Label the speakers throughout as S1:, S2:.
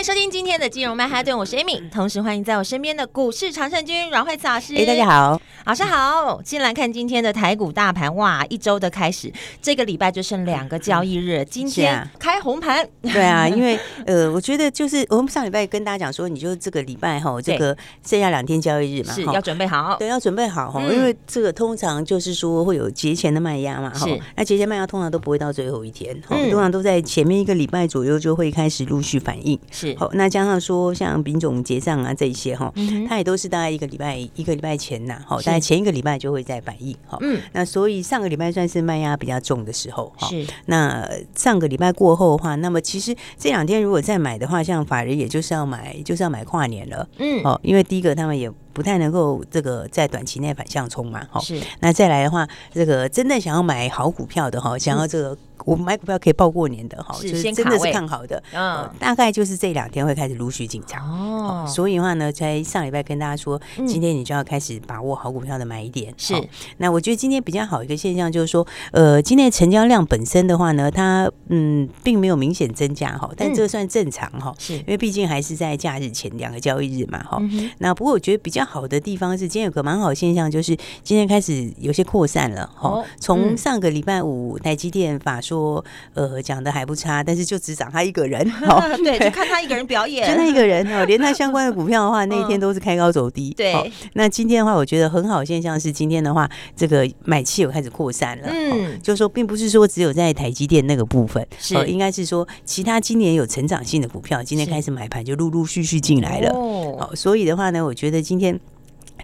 S1: 欢迎收听今天的金融曼哈顿，我是 Amy，同时欢迎在我身边的股市常胜军阮惠慈老师。
S2: 哎，大家好，
S1: 老师好。先来看今天的台股大盘，哇，一周的开始，这个礼拜就剩两个交易日，今天开红盘。
S2: 对啊，因为呃，我觉得就是我们上礼拜跟大家讲说，你就这个礼拜哈，这个剩下两天交易日嘛，
S1: 是要准备好，
S2: 对，要准备好哈，因为这个通常就是说会有节前的卖压嘛，哈，那节前卖压通常都不会到最后一天，哈，通常都在前面一个礼拜左右就会开始陆续反应。
S1: 是，
S2: 好，那加上说像丙种结账啊这一些哈，它也都是大概一个礼拜一个礼拜前呐，好，大概前一个礼拜就会在百亿，哈，嗯，那所以上个礼拜算是卖压比较重的时候，
S1: 是，
S2: 那上个礼拜过后的话，那么其实这两天如果再买的话，像法人也就是要买，就是要买跨年了，嗯，哦，因为第一个他们也。不太能够这个在短期内反向冲嘛，哈，是。那再来的话，这个真的想要买好股票的哈，想要这个我买股票可以报过年的哈，就是真的是看好的，嗯，大概就是这两天会开始陆续进场哦。所以的话呢，在上礼拜跟大家说，今天你就要开始把握好股票的买点。是。那我觉得今天比较好一个现象就是说，呃，今天的成交量本身的话呢，它嗯并没有明显增加哈，但这算正常哈，是因为毕竟还是在假日前两个交易日嘛哈。那不过我觉得比较。好的地方是，今天有个蛮好现象，就是今天开始有些扩散了。哦，从上个礼拜五台积电法说，呃，讲的还不差，但是就只涨他一个人。哦，
S1: 对，就看他一个人表演，
S2: 就那一个人哦，连他 相关的股票的话，那一天都是开高走低。对，那今天的话，我觉得很好的现象是，今天的话，这个买气有开始扩散了。嗯，就是说，并不是说只有在台积电那个部分，是应该是说其他今年有成长性的股票，今天开始买盘就陆陆续续进来了。哦，所以的话呢，我觉得今天。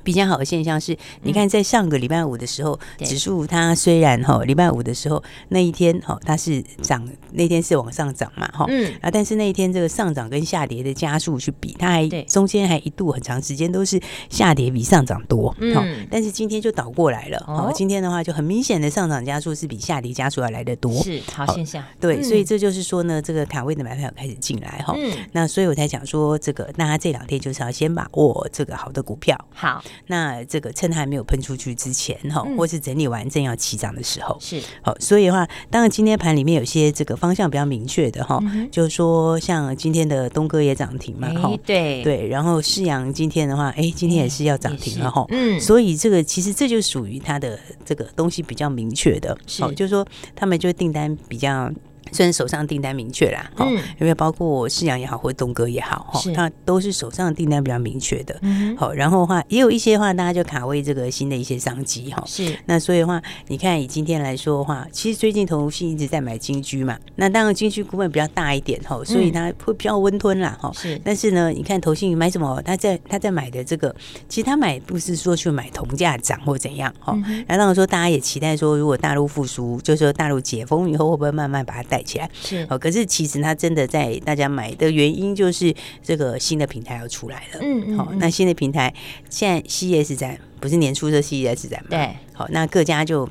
S2: 比较好的现象是，你看在上个礼拜五的时候，指数它虽然哈礼拜五的时候那一天哈它是涨，那天是往上涨嘛哈，嗯。啊，但是那一天这个上涨跟下跌的加速去比，它还中间还一度很长时间都是下跌比上涨多，嗯，但是今天就倒过来了，哦，今天的话就很明显的上涨加速是比下跌加速要来得多，
S1: 是好现象，
S2: 对，所以这就是说呢，这个卡位的买票开始进来哈，嗯，那所以我才讲说这个，那他这两天就是要先把握这个好的股票，
S1: 好。
S2: 那这个趁它还没有喷出去之前哈，或是整理完正要起涨的时候，
S1: 是。
S2: 好，所以的话，当然今天盘里面有些这个方向比较明确的哈，就是说像今天的东哥也涨停嘛，哈，对。对，然后世阳今天的话，哎，今天也是要涨停了哈，嗯，所以这个其实这就属于它的这个东西比较明确的，好，就是说他们就订单比较。虽然手上订单明确啦，嗯，因为包括世阳也好，或者东哥也好，哈，他都是手上订单比较明确的，嗯，好，然后的话也有一些话，大家就卡位这个新的一些商机，哈，是，那所以的话，你看以今天来说的话，其实最近投信一直在买金居嘛，那当然金居股本比较大一点，哈，所以它会比较温吞啦，哈，是，但是呢，你看投信买什么，他在他在买的这个，其实他买不是说去买铜价涨或怎样，哈，然后当然说大家也期待说，如果大陆复苏，就是说大陆解封以后，会不会慢慢把它带起来。是。哦，可是其实它真的在大家买的原因就是这个新的平台要出来了，嗯嗯，好，那新的平台现在 CES 展不是年初的 CES 展吗？对，好，那各家就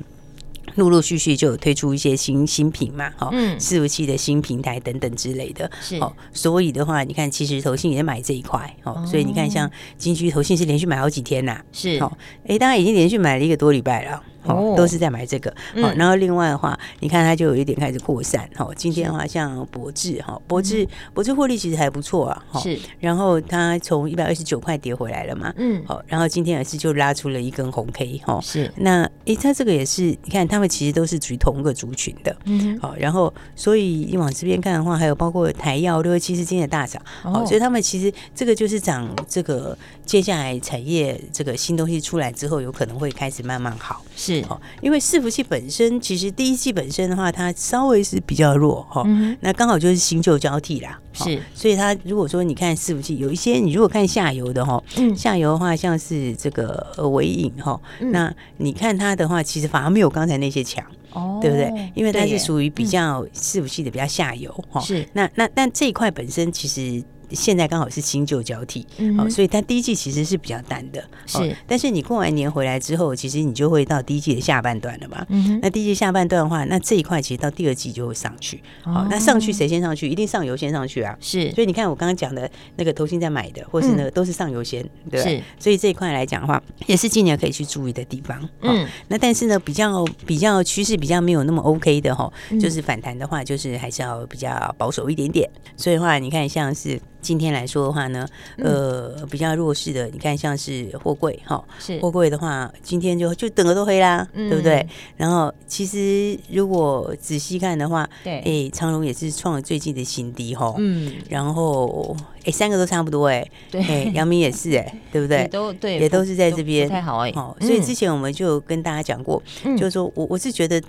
S2: 陆陆续续就有推出一些新新品嘛，好，嗯，伺服器的新平台等等之类的，是，哦，所以的话，你看其实投信也买这一块，哦，所以你看像金居投信是连续买好几天呐，是，哦，哎，大家已经连续买了一个多礼拜了。哦，都是在买这个。好，然后另外的话，你看它就有一点开始扩散。好，今天的话，像博智，哈，博智，博智获利其实还不错啊。是。然后它从一百二十九块跌回来了嘛。嗯。好，然后今天也是就拉出了一根红 K。哈。是。那诶，它这个也是，你看他们其实都是属于同一个族群的。嗯。好，然后所以你往这边看的话，还有包括台药六二七十今天的大涨。好，所以他们其实这个就是涨这个接下来产业这个新东西出来之后，有可能会开始慢慢好。是。哦，因为伺服器本身其实第一季本身的话，它稍微是比较弱哈，嗯、那刚好就是新旧交替啦，是，所以它如果说你看伺服器有一些，你如果看下游的哈，嗯，下游的话像是这个尾影哈，嗯、那你看它的话，其实反而没有刚才那些强。哦，对不对？因为它是属于比较伺服器的比较下游哈。是，那那但这一块本身其实现在刚好是新旧交替，嗯、哦，所以它第一季其实是比较淡的，是、哦。但是你过完年回来之后，其实你就会到第一季的下半段了嘛。嗯，那第一季下半段的话，那这一块其实到第二季就会上去。哦，哦那上去谁先上去？一定上游先上去啊。是。所以你看我刚刚讲的那个投信在买的，或是那个都是上游先，嗯、对。是。所以这一块来讲的话，也是今年可以去注意的地方。哦、嗯。那但是呢，比较比较趋势比较没有那么 OK 的哈、哦，就是反弹的话，就是还是要比较保守一点点。所以的话，你看像是。今天来说的话呢，呃，比较弱势的，你看像是货柜哈，是。货柜的话，今天就就整个都黑啦，嗯、对不对？然后其实如果仔细看的话，对，哎，长隆也是创了最近的新低哈，嗯，然后哎，三个都差不多哎，对，杨明也是哎，对不对？也都对，也都是在这边太好哎，好，所以之前我们就跟大家讲过，嗯、就是说我我是觉得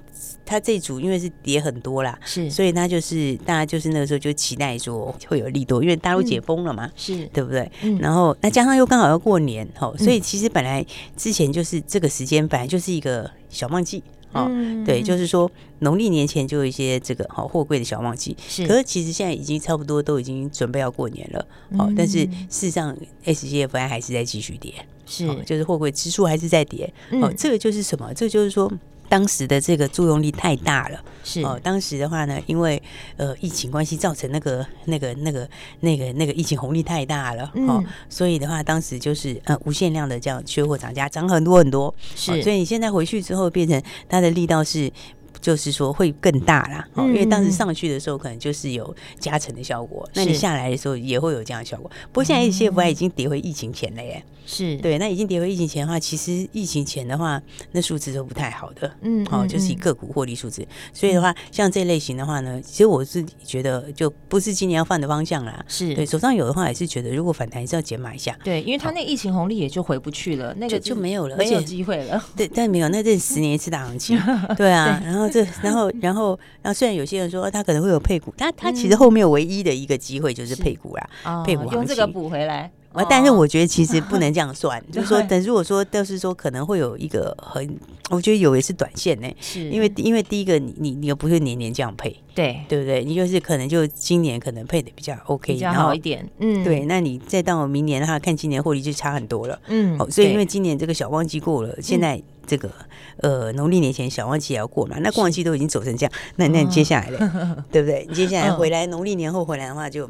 S2: 他这一组因为是跌很多啦，是，所以他就是大家就是那个时候就期待说会有利多，因为大陆。解封了嘛？是对不对？嗯、然后那加上又刚好要过年，吼，所以其实本来之前就是这个时间，本来就是一个小旺季，哦，嗯、对，就是说农历年前就有一些这个好货柜的小旺季。是，可是其实现在已经差不多都已经准备要过年了，哦，但是事实上 SGFI 还是在继续跌，是，就是货柜指数还是在跌，哦，这个就是什么？这个就是说。当时的这个作用力太大了，是哦。当时的话呢，因为呃疫情关系造成那个那个那个那个那个疫情红利太大了，哦，所以的话，当时就是呃无限量的这样缺货涨价，涨很多很多，是。所以你现在回去之后，变成它的力道是。就是说会更大啦，哦，因为当时上去的时候可能就是有加成的效果，那你下来的时候也会有这样的效果。不过现在 SCFI 已经跌回疫情前了耶，是。对，那已经跌回疫情前的话，其实疫情前的话，那数字都不太好的，嗯，哦，就是以个股获利数字，所以的话，像这类型的话呢，其实我是觉得就不是今年要放的方向啦，是。对，手上有的话也是觉得如果反弹是要减码一下，对，因为它那疫情红利也就回不去了，那个就没有了，没有机会了，对，但没有，那这十年一次大行情，对啊，然后。这然后然后然后虽然有些人说他可能会有配股，他他其实后面唯一的一个机会就是配股啦，哦、配股用这个补回来。但是我觉得其实不 能这样算，就是说等如果说都是说可能会有一个很，我觉得有也是短线呢，是因为因为第一个你你你又不是年年这样配，对对不对？你就是可能就今年可能配的比较 OK，比较好一点，嗯，对。那你再到明年的话，看今年获利就差很多了，嗯，所以因为今年这个小旺季过了，现在。这个呃，农历年前小旺季也要过嘛，那过完季都已经走成这样，那那你接下来嘞，对不对？你接下来回来，农历年后回来的话就。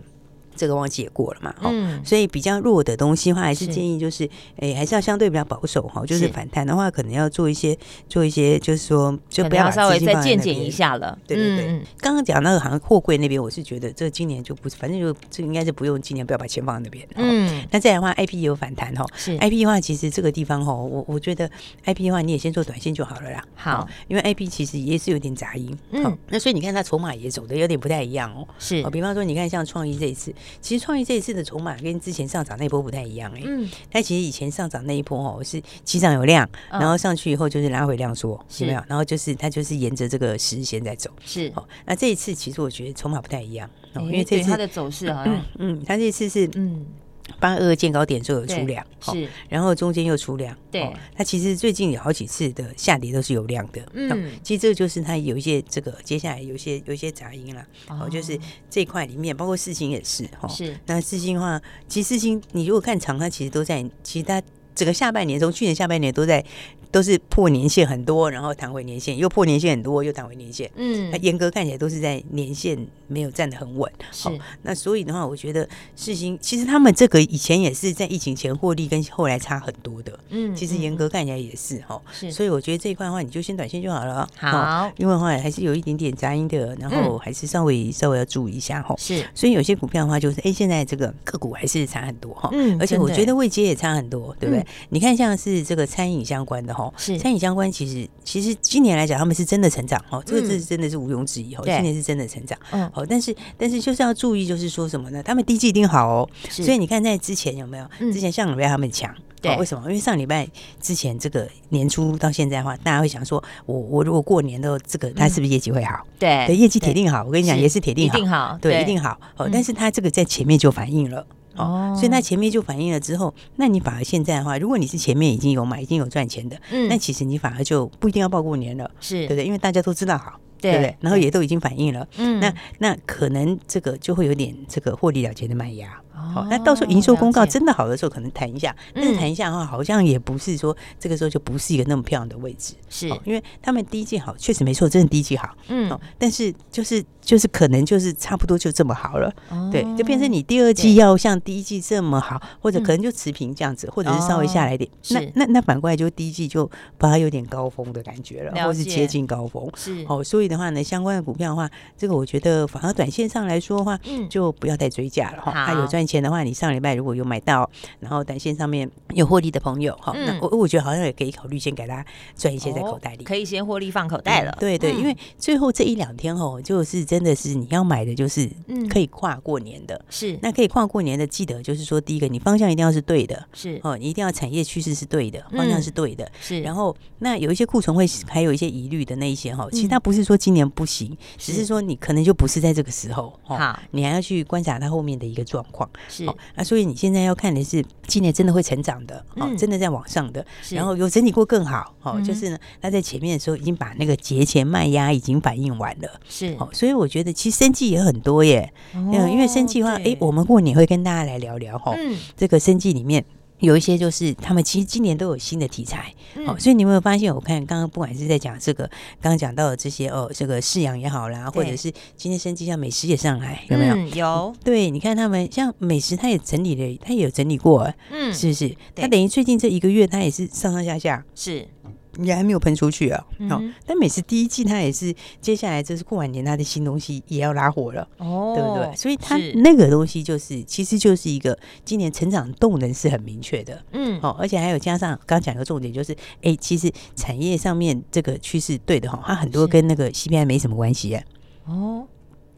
S2: 这个旺季也过了嘛，嗯，所以比较弱的东西的话，还是建议就是，哎，还是要相对比较保守哈，就是反弹的话，可能要做一些做一些，就是说，就不要稍微再渐减一下了，对对对。刚刚讲那个好像货柜那边，我是觉得这今年就不是，反正就这应该是不用今年不要把钱放在那边，嗯。那再来的话，IP 也有反弹哈，是。IP 的话，其实这个地方哈，我我觉得 IP 的话，你也先做短线就好了啦，好，因为 IP 其实也是有点杂音，嗯，那所以你看它筹码也走的有点不太一样哦，是，比方说你看像创意这一次。其实创意这一次的筹码跟之前上涨那一波不太一样哎、欸，嗯，但其实以前上涨那一波哦是起涨有量，嗯、然后上去以后就是拉回量缩，是没有？然后就是它就是沿着这个十日线在走，是哦。那这一次其实我觉得筹码不太一样，哦、因为这次它的走势好像，嗯，它这次是嗯。八二见高点之后有出量，是，然后中间又出量，对，它其实最近有好几次的下跌都是有量的，嗯，其实这个就是它有一些这个接下来有一些有一些杂音了，哦，就是这块里面包括四星也是，哈，是，那四星的话，其实四星你如果看长，它其实都在，其实它整个下半年从去年下半年都在。都是破年限很多，然后弹回年限，又破年限很多，又弹回年限。嗯，它严格看起来都是在年限没有站得很稳。是，那所以的话，我觉得世新其实他们这个以前也是在疫情前获利跟后来差很多的。嗯，其实严格看起来也是哈。是，所以我觉得这一块的话，你就先短线就好了。好，因为的话还是有一点点杂音的，然后还是稍微稍微要注意一下哈。是，所以有些股票的话，就是哎，现在这个个股还是差很多哈。嗯，而且我觉得未接也差很多，对不对？你看像是这个餐饮相关的哈。是餐饮相关，其实其实今年来讲，他们是真的成长哦，这个这是真的是毋庸置疑哦，今年是真的成长，嗯，好，但是但是就是要注意，就是说什么呢？他们第一季一定好哦，所以你看在之前有没有？之前上礼拜他们强，对，为什么？因为上礼拜之前这个年初到现在的话，大家会想说，我我如果过年的这个，他是不是业绩会好？对，业绩铁定好，我跟你讲，也是铁定好，对，一定好，哦，但是他这个在前面就反映了。哦，所以那前面就反映了之后，那你反而现在的话，如果你是前面已经有买、已经有赚钱的，嗯，那其实你反而就不一定要报过年了，是。对不对？因为大家都知道好，对不对？然后也都已经反映了，嗯，那那可能这个就会有点这个获利了结的卖压。好，那到时候营收公告真的好的时候，可能谈一下。但是谈一下的话，好像也不是说这个时候就不是一个那么漂亮的位置。
S1: 是，
S2: 因为他们第一季好，确实没错，真的第一季好。嗯，但是就是就是可能就是差不多就这么好了。对，就变成你第二季要像第一季这么好，或者可能就持平这样子，或者是稍微下来一点。那那那反过来就第一季就把它有点高峰的感觉了，或是接近高峰。是，哦，所以的话呢，相关的股票的话，这个我觉得反而短线上来说的话，嗯，就不要再追价了哈。它有赚钱的话，你上礼拜如果有买到，然后短线上面有获利的朋友，哈，那我我觉得好像也可以考虑先给他赚一些在口袋里，
S1: 可以先获利放口袋了。
S2: 对对，因为最后这一两天哦，就是真的是你要买的，就是可以跨过年的，是。那可以跨过年的，记得就是说，第一个你方向一定要是对的，是。哦，你一定要产业趋势是对的，方向是对的，是。然后那有一些库存会还有一些疑虑的那一些哈，其实它不是说今年不行，只是说你可能就不是在这个时候，好，你还要去观察它后面的一个状况，是。那所以你现在要看的是今年真的会成长的，哦，真的在往上的，然后有整理过更好，哦，就是呢，它在前面的时候已经把那个节前卖压已经反映完了，是，哦，所以我觉得其实生计也很多耶，嗯，因为生计的话，哎，我们过年会跟大家来聊聊哈，这个生计里面。有一些就是他们其实今年都有新的题材，哦，所以你有没有发现？我看刚刚不管是在讲这个，刚刚讲到的这些哦，这个饲养也好啦，或者是今天生机像美食也上来，有没有？
S1: 有。
S2: 对，你看他们像美食，他也整理了，他也有整理过，嗯，是不是？他等于最近这一个月，他也是上上下下，是。也还没有喷出去啊，好，但每次第一季它也是，接下来就是过完年，它的新东西也要拉火了，哦，对不对？所以它那个东西就是，其实就是一个今年成长动能是很明确的，嗯，好，而且还有加上刚讲一个重点就是，哎，其实产业上面这个趋势对的哈，它很多跟那个 CPI 没什么关系啊，哦。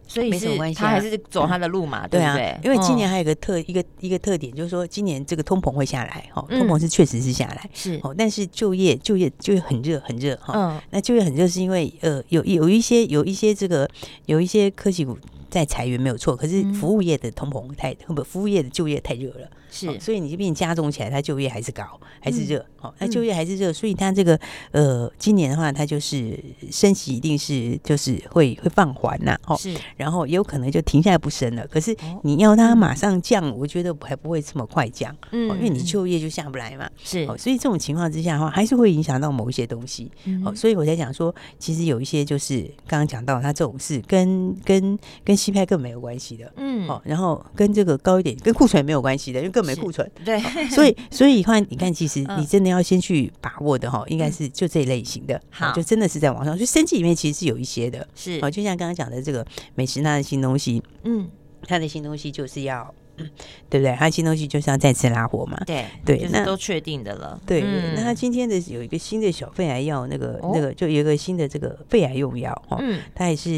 S1: 所以没什么关系，他还是走他的路嘛，对不对？
S2: 因为今年还有一个特一个一个特点，就是说今年这个通膨会下来，哈，通膨是确实是下来，是。哦，但是就业就业就业很热很热哈，嗯，那就业很热是因为呃有有一些有一些这个有一些科技股在裁员没有错，可是服务业的通膨太不服务业的就业太热了。是，所以你这边加重起来，它就业还是高，还是热，哦，那就业还是热，所以它这个呃，今年的话，它就是升息一定是就是会会放缓呐，哦，是，然后也有可能就停下来不升了。可是你要它马上降，我觉得还不会这么快降，嗯，因为你就业就下不来嘛，是，所以这种情况之下的话，还是会影响到某一些东西，哦，所以我在讲说，其实有一些就是刚刚讲到它这种事跟跟跟 CPI 更没有关系的，嗯，哦，然后跟这个高一点跟库存也没有关系的，因为。没库存，对，所以所以看，你看，其实你真的要先去把握的哈，应该是就这一类型的，好，就真的是在网上，就生计里面其实是有一些的，是，哦，就像刚刚讲的这个美食它的新东西，嗯，它的新东西就是要。对不对？他新东西就是要再次拉货嘛？对对，
S1: 那都确定的了。
S2: 对，那他今天的有一个新的小肺癌药，那个那个就有一个新的这个肺癌用药哈，他也是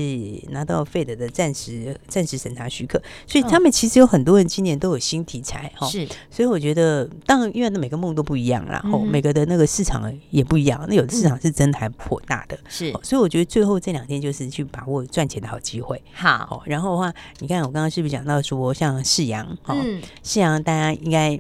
S2: 拿到费德的暂时暂时审查许可，所以他们其实有很多人今年都有新题材哈。是，所以我觉得，当然因为每个梦都不一样啦，然后每个的那个市场也不一样，那有的市场是真的还颇大的。是，所以我觉得最后这两天就是去把握赚钱的好机会。好，然后的话，你看我刚刚是不是讲到说像世阳？嗯，是啊，大家应该。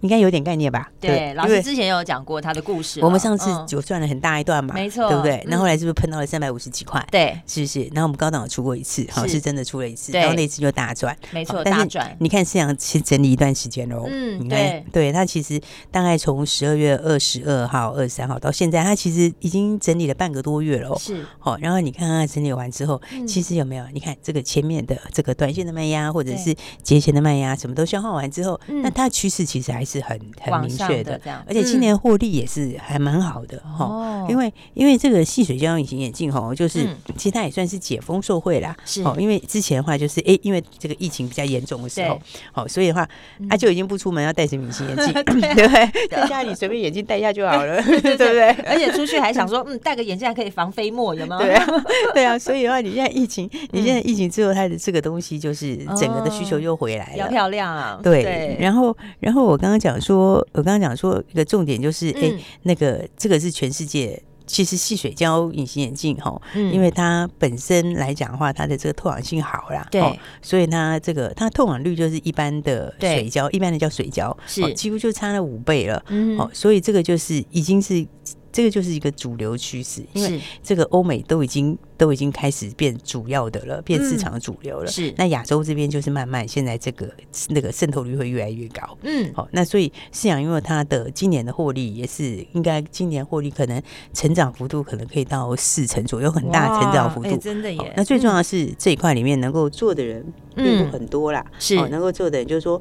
S2: 应该有点概念吧？
S1: 对，老师之前有讲过他的故事。
S2: 我们上次就赚了很大一段嘛，没错，对不对？那后后来是不是碰到了三百五十几块？对，是不是？然后我们高档有出过一次，好是真的出了一次，然后那次就大赚，没错，大赚。你看世阳其实整理一段时间喽，嗯，对，对，他其实大概从十二月二十二号、二十三号到现在，他其实已经整理了半个多月了，是。好，然后你看他整理完之后，其实有没有？你看这个前面的这个短线的卖压，或者是节前的卖压，什么都消化完之后，那它的趋势其实还是很很。明确的，而且今年获利也是还蛮好的哈，因为因为这个细水胶隐形眼镜哈，就是其实它也算是解封受惠啦，是哦，因为之前的话就是哎，因为这个疫情比较严重的时候，好，所以的话他就已经不出门要戴着隐形眼镜，对不 对？在家里随便眼镜戴一下就好了，对不对？
S1: 而且出去还想说，嗯，戴个眼镜还可以防飞沫，有吗？
S2: 对啊，对啊，所以的话，你现在疫情，你现在疫情之后，它的这个东西就是整个的需求又回来了，比较
S1: 漂亮啊，
S2: 对。然后，然后我刚刚讲说，我刚刚讲说一个重点就是，哎、嗯。欸，那个这个是全世界其实细水胶隐形眼镜哈，嗯、因为它本身来讲的话，它的这个透氧性好啦，对，所以它这个它透氧率就是一般的水胶，一般的叫水胶，是。几乎就差了五倍了，嗯，哦，所以这个就是已经是。这个就是一个主流趋势，因为这个欧美都已经都已经开始变主要的了，变市场主流了。嗯、是，那亚洲这边就是慢慢现在这个那个渗透率会越来越高。嗯，好，那所以世扬因为它的今年的获利也是应该今年获利可能成长幅度可能可以到四成左右，很大成长幅度，欸、
S1: 真的耶。
S2: 那最重要的是这一块里面能够做的人并不很多啦，是、哦、能够做的人就是说。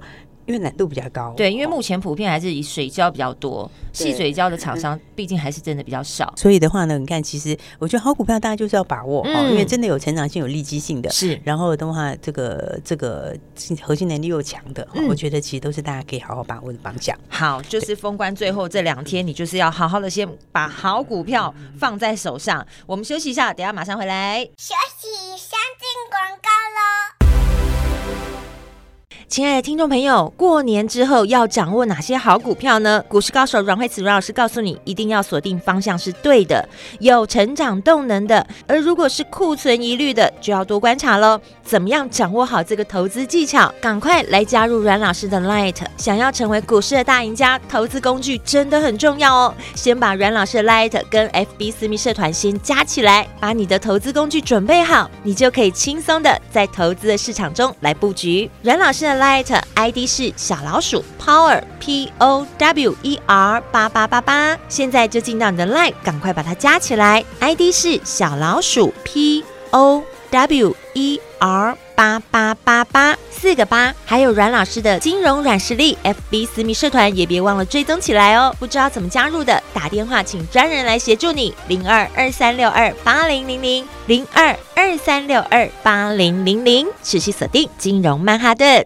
S2: 因为难度比较高，
S1: 对，因为目前普遍还是以水胶比较多，细水胶的厂商毕竟还是真的比较少。
S2: 所以的话呢，你看，其实我觉得好股票大家就是要把握，嗯，因为真的有成长性、有利基性的，是。然后的话，这个这个核心能力又强的，嗯，我觉得其实都是大家可以好好把握的方向。
S1: 好，就是封关最后这两天，你就是要好好的先把好股票放在手上。我们休息一下，等下马上回来。休息，先进广告喽。亲爱的听众朋友，过年之后要掌握哪些好股票呢？股市高手阮慧慈阮老师告诉你，一定要锁定方向是对的，有成长动能的。而如果是库存疑虑的，就要多观察喽。怎么样掌握好这个投资技巧？赶快来加入阮老师的 Light，想要成为股市的大赢家，投资工具真的很重要哦。先把阮老师的 Light 跟 FB 私密社团先加起来，把你的投资工具准备好，你就可以轻松的在投资的市场中来布局。阮老师的 Light ID 是小老鼠 Power P O W E R 八八八八，现在就进到你的 Light，赶快把它加起来。ID 是小老鼠 P O W E R 八八八八四个八，还有阮老师的金融软实力 FB 私密社团也别忘了追踪起来哦。不知道怎么加入的，打电话请专人来协助你，零二二三六二八零零零零二二三六二八零零零，持续锁定金融曼哈顿。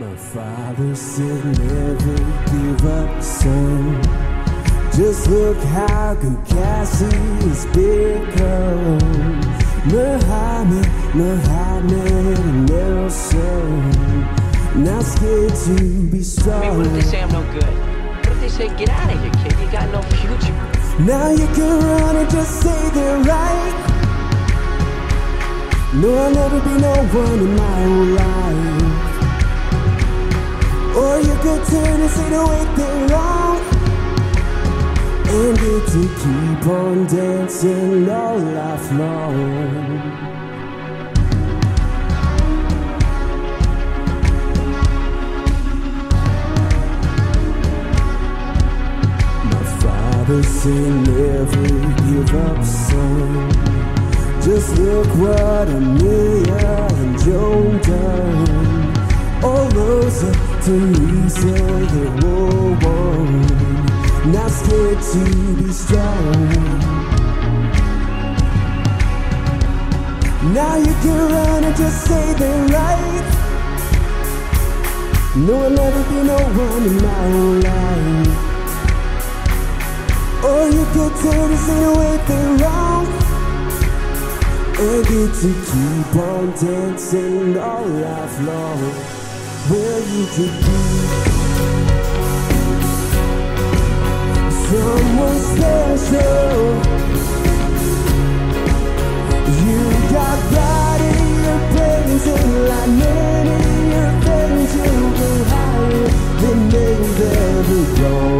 S3: My father said never give up, son. Just look how good Cassie has become. Muhammad, Muhammad Nelson. Not scared to be strong. I mean, what if they say I'm no good? What if they say, get out of here, kid? You got no future. Now you can run and just say they're right. No, I'll never be no one in my own life. Or you could turn and say the way thing wrong And get to keep on dancing all life long. Father said never give up son Just look what Amelia and Joan done. All those Teresa, the whole world, not scared to be strong. Now you can run and just say they're right. No, I'll never be no one in my whole life. Or you could turn and say the way they're wrong. And get to keep on dancing all life long where you could be someone special. You got pride in your brains and like many your things you go higher than they've ever gone.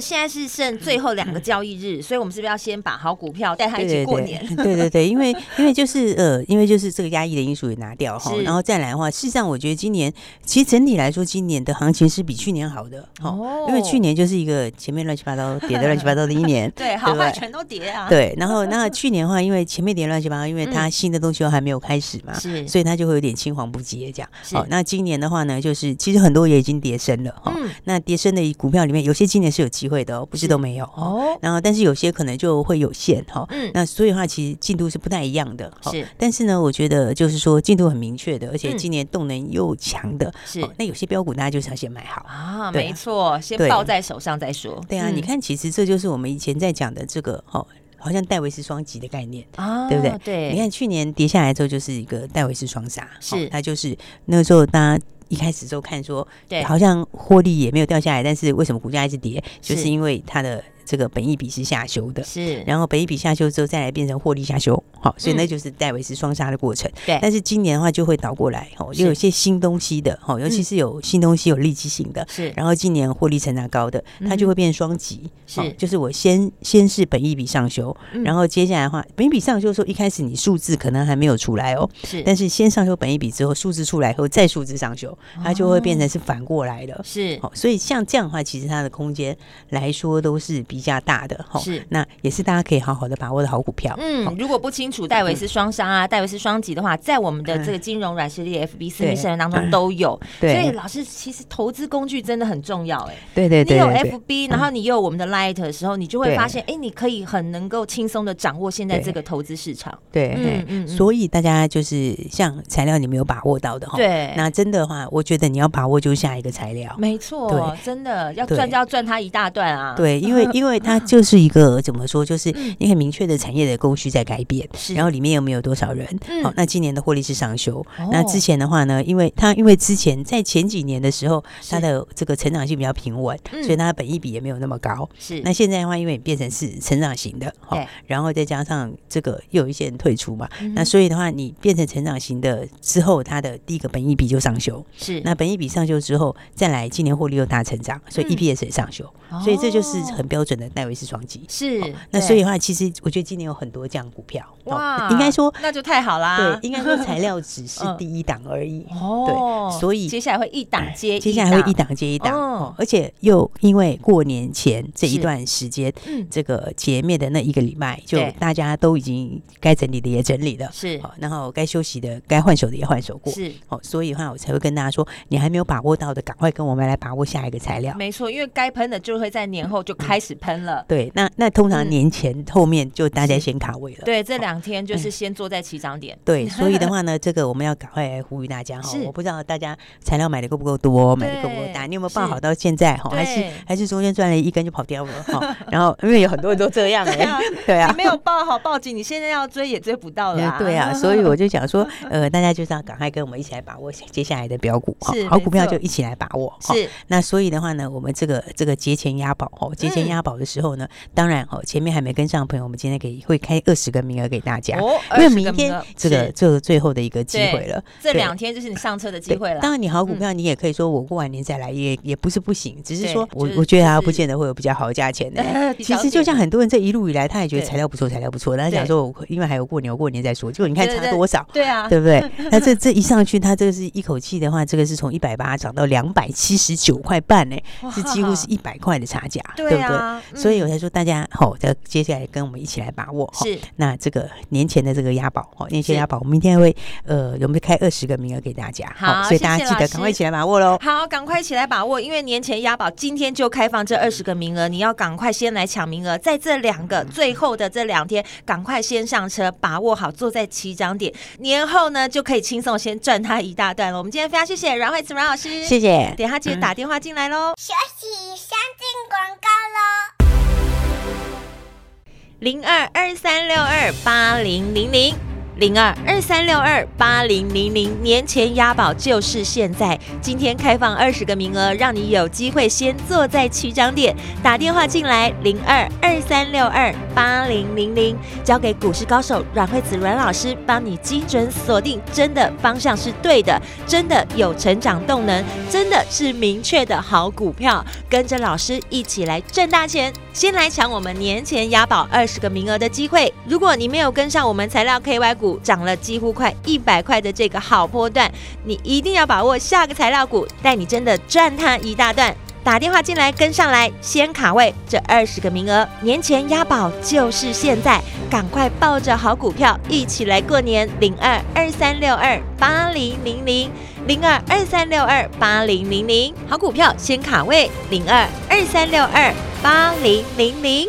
S1: 现在是剩最后两个交易日，所以我们是不是要先把好股票带他一起过年？
S2: 对 对对，对对对，因为因为就是呃，因为就是这个压抑的因素也拿掉哈，然后再来的话，事实上我觉得今年其实整体来说，今年的行情是比去年好的哦，因为去年就是一个前面乱七八糟跌的乱七八糟的 一年，
S1: 对，好坏全都跌啊。
S2: 对，然后 那去年的话，因为前面跌乱七八糟，因为它新的东西都还没有开始嘛，是，所以它就会有点青黄不接这样。好，那今年的话呢，就是其实很多也已经跌升了哈，那跌升的股票里面，有些今年是有机会的哦。不是都没有哦，然后但是有些可能就会有限哈，嗯，那所以的话其实进度是不太一样的，是，但是呢，我觉得就是说进度很明确的，而且今年动能又强的，是，那有些标股大家就是要先买好。
S1: 啊，没错，先抱在手上再说，
S2: 对啊，你看其实这就是我们以前在讲的这个哦，好像戴维斯双击的概念啊，对不对？对，你看去年跌下来之后就是一个戴维斯双杀，是，它就是那个时候大家。一开始就看说，对，好像获利也没有掉下来，但是为什么股价一直跌？就是因为它的。这个本益比是下修的，是，然后本益比下修之后再来变成获利下修，好，所以那就是戴维斯双杀的过程。对，但是今年的话就会倒过来，哦，又有些新东西的，哦，尤其是有新东西有利基性的，是。然后今年获利成长高的，它就会变双击，是，就是我先先是本益比上修，然后接下来的话，本益比上修的时候，一开始你数字可能还没有出来哦，是。但是先上修本益比之后，数字出来以后再数字上修，它就会变成是反过来的，是。好，所以像这样的话，其实它的空间来说都是比。比较大的哈，是那也是大家可以好好的把握的好股票。
S1: 嗯，如果不清楚戴维斯双杀啊、戴维斯双击的话，在我们的这个金融软实力 FB 私密社团当中都有。对，所以老师其实投资工具真的很重要哎。对对对，你有 FB，然后你有我们的 Light 的时候，你就会发现，哎，你可以很能够轻松的掌握现在这个投资市场。对，嗯嗯。所以大家就是像材料你没有把握到的哈，对，那真的话，我觉得你要把握就下一个材料。没错，真的要赚就要赚它一大段啊。对，因为因为。因为它就是一个怎么说，就是你很明确的产业的供需在改变，是。然后里面又没有多少人，好，那今年的获利是上修。那之前的话呢，因为它因为之前在前几年的时候，它的这个成长性比较平稳，所以它的本益比也没有那么高。是。那现在的话，因为变成是成长型的，对，然后再加上这个又有一些人退出嘛，那所以的话，你变成成长型的之后，它的第一个本益比就上修。是。那本益比上修之后，再来今年获利又大成长，所以 EPS 也上修，所以这就是很标准。的戴维斯双击是，那所以的话，其实我觉得今年有很多这样股票哇，应该说那就太好啦。对，应该说材料只 是第一档而已哦，对，所以接下来会一档接，接下来会一档接一档哦，而且又因为过年前这一段时间，这个前面的那一个礼拜，就大家都已经该整理的也整理了，是，然后该休息的、该换手的也换手过，是，哦，所以的话，我才会跟大家说，你还没有把握到的，赶快跟我们来把握下一个材料。没错，因为该喷的就会在年后就开始喷。喷了。
S2: 对，那那通常年前后面就大家先卡位了。
S1: 对，这两天就是先坐在起涨点。
S2: 对，所以的话呢，这个我们要赶快来呼吁大家哈。我不知道大家材料买的够不够多，买的够不够大？你有没有报好到现在哈？还是还是中间赚了一根就跑掉了哈？然后因为有很多人都这样 哎，对啊，
S1: 你没有报好报警，你现在要追也追不到了。
S2: 对啊，所以我就想说，呃，大家就是要赶快跟我们一起来把握接下来的标股哈，好股票就一起来把握。是，那所以的话呢，我们这个这个节前押宝哦，节前押宝的时候呢，当然哦，前面还没跟上的朋友，我们今天可以会开二十个名额给大家，因为明天这个这个最后的一个机会了，
S1: 这两天就是你上车的机会了。
S2: 当然，你好股票你也可以说我过完年再来，也也不是不行，只是说我我觉得它不见得会有比较好的价钱的。其实就像很多人这一路以来，他也觉得材料不错，材料不错，但是想说我因为还有过年，过年再说，结果你看差多少？
S1: 对啊，
S2: 对不对？那这这一上去，它这个是一口气的话，这个是从一百八涨到两百七十九块半呢，是几乎是一百块的差价，对不对？所以我才说大家好，在接下来跟我们一起来把握。是，那这个年前的这个押宝，哦，年前押宝，我们明天会呃，有没有开二十个名额给大家？好，所以大家记得赶快一起来把握喽。
S1: 好，赶快一起来把握，因为年前押宝今天就开放这二十个名额，你要赶快先来抢名额，在这两个最后的这两天，赶快先上车，把握好，坐在起涨点，年后呢就可以轻松先赚它一大段了。我们今天非常谢谢阮慧慈阮老师，
S2: 谢谢。
S1: 等下记得打电话进来喽。休息，先进广告喽。零二二三六二八零零零。零二二三六二八零零零，年前押宝就是现在，今天开放二十个名额，让你有机会先坐在起涨点，打电话进来零二二三六二八零零零，交给股市高手阮惠子阮老师，帮你精准锁定，真的方向是对的，真的有成长动能，真的是明确的好股票，跟着老师一起来赚大钱，先来抢我们年前押宝二十个名额的机会，如果你没有跟上我们材料 KY 股。涨了几乎快一百块的这个好波段，你一定要把握下个材料股，带你真的赚它一大段。打电话进来跟上来，先卡位这二十个名额，年前押宝就是现在，赶快抱着好股票一起来过年。零二二三六二八零零零，零二二三六二八零零零，好股票先卡位，零二二三六二八零零零。